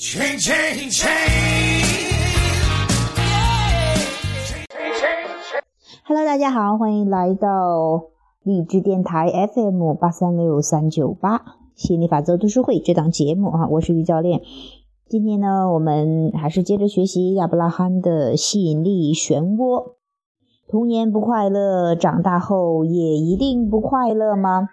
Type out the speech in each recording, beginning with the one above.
Chain, chain, chain. Hello，大家好，欢迎来到励志电台 FM 八三六三九八吸引力法则读书会这档节目啊，我是于教练。今天呢，我们还是接着学习亚伯拉罕的吸引力漩涡。童年不快乐，长大后也一定不快乐吗？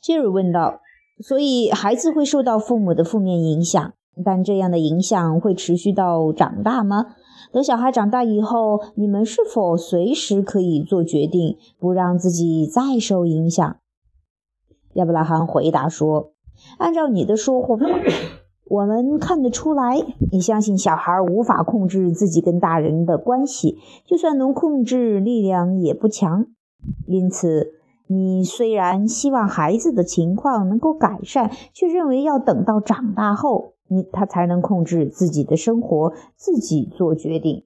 杰瑞问道。所以，孩子会受到父母的负面影响，但这样的影响会持续到长大吗？等小孩长大以后，你们是否随时可以做决定，不让自己再受影响？亚伯拉罕回答说：“按照你的说话，我们看得出来，你相信小孩无法控制自己跟大人的关系，就算能控制，力量也不强。因此。”你虽然希望孩子的情况能够改善，却认为要等到长大后，你他才能控制自己的生活，自己做决定。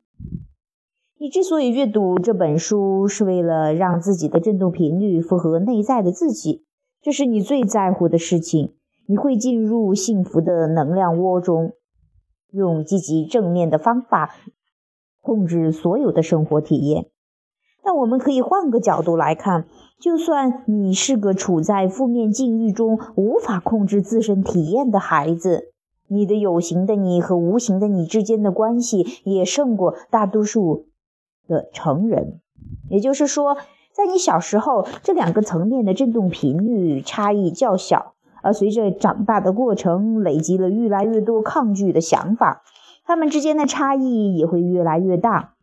你之所以阅读这本书，是为了让自己的振动频率符合内在的自己，这是你最在乎的事情。你会进入幸福的能量窝中，用积极正面的方法控制所有的生活体验。那我们可以换个角度来看，就算你是个处在负面境遇中无法控制自身体验的孩子，你的有形的你和无形的你之间的关系也胜过大多数的成人。也就是说，在你小时候，这两个层面的振动频率差异较小，而随着长大的过程，累积了越来越多抗拒的想法，他们之间的差异也会越来越大。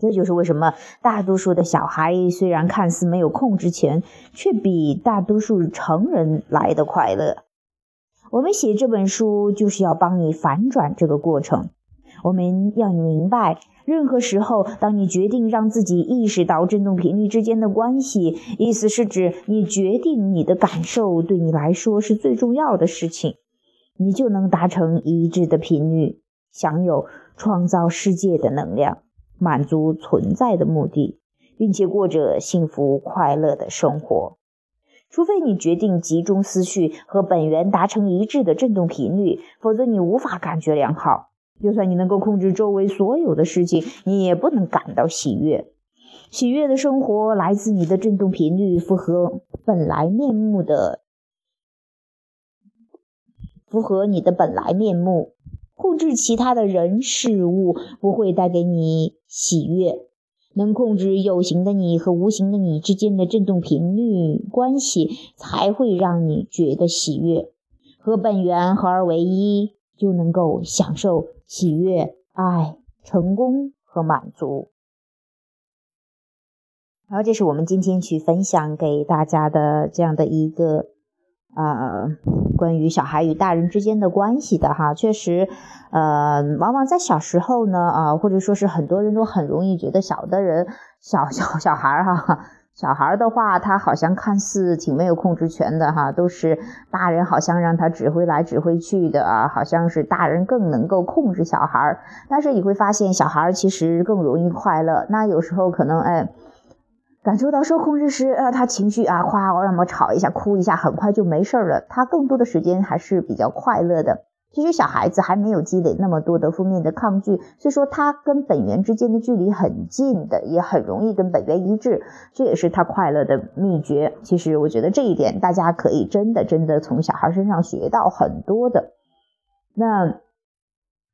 这就是为什么大多数的小孩虽然看似没有控制权，却比大多数成人来的快乐。我们写这本书就是要帮你反转这个过程。我们要你明白，任何时候，当你决定让自己意识到振动频率之间的关系，意思是指你决定你的感受对你来说是最重要的事情，你就能达成一致的频率，享有创造世界的能量。满足存在的目的，并且过着幸福快乐的生活。除非你决定集中思绪和本源达成一致的振动频率，否则你无法感觉良好。就算你能够控制周围所有的事情，你也不能感到喜悦。喜悦的生活来自你的振动频率符合本来面目的，符合你的本来面目。控制其他的人事物不会带给你喜悦，能控制有形的你和无形的你之间的振动频率关系，才会让你觉得喜悦。和本源合而为一，就能够享受喜悦、爱、成功和满足。好，这是我们今天去分享给大家的这样的一个啊。关于小孩与大人之间的关系的哈，确实，呃，往往在小时候呢，啊，或者说是很多人都很容易觉得小的人，小小小孩儿哈，小孩儿的话，他好像看似挺没有控制权的哈，都是大人好像让他指挥来指挥去的啊，好像是大人更能够控制小孩儿，但是你会发现，小孩儿其实更容易快乐。那有时候可能哎。感受到受控制时，呃，他情绪啊，哗，我要么吵一下，哭一下，很快就没事了。他更多的时间还是比较快乐的。其实小孩子还没有积累那么多的负面的抗拒，所以说他跟本源之间的距离很近的，也很容易跟本源一致，这也是他快乐的秘诀。其实我觉得这一点大家可以真的真的从小孩身上学到很多的。那。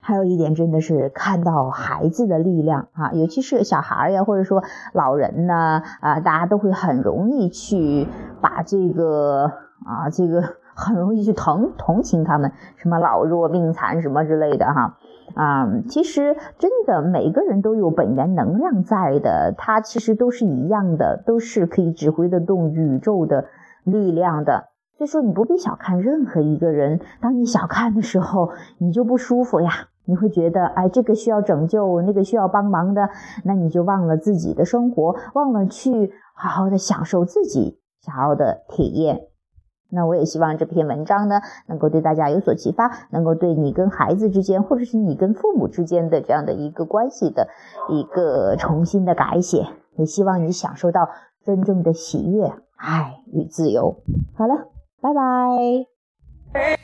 还有一点真的是看到孩子的力量啊，尤其是小孩呀，或者说老人呢，啊，大家都会很容易去把这个啊，这个很容易去同同情他们，什么老弱病残什么之类的哈啊，其实真的每个人都有本源能量在的，他其实都是一样的，都是可以指挥得动宇宙的力量的。所以说，你不必小看任何一个人。当你小看的时候，你就不舒服呀。你会觉得，哎，这个需要拯救，那个需要帮忙的，那你就忘了自己的生活，忘了去好好的享受自己想要的体验。那我也希望这篇文章呢，能够对大家有所启发，能够对你跟孩子之间，或者是你跟父母之间的这样的一个关系的一个重新的改写。也希望你享受到真正的喜悦、爱与自由。好了。拜拜。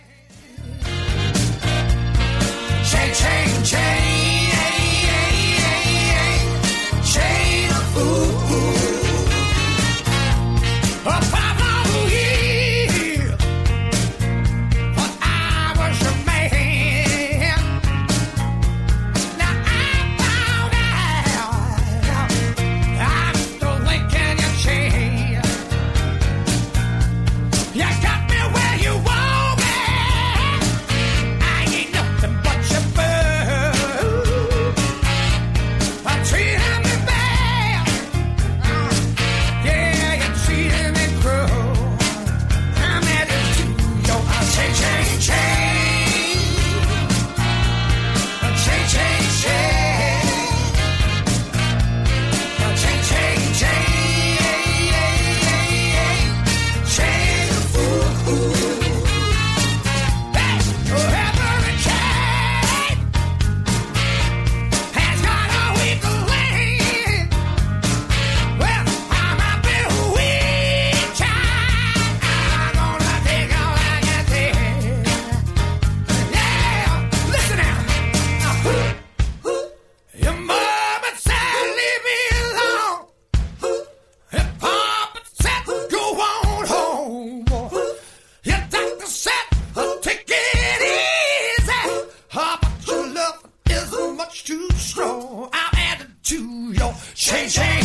I'll add it to your chain chain.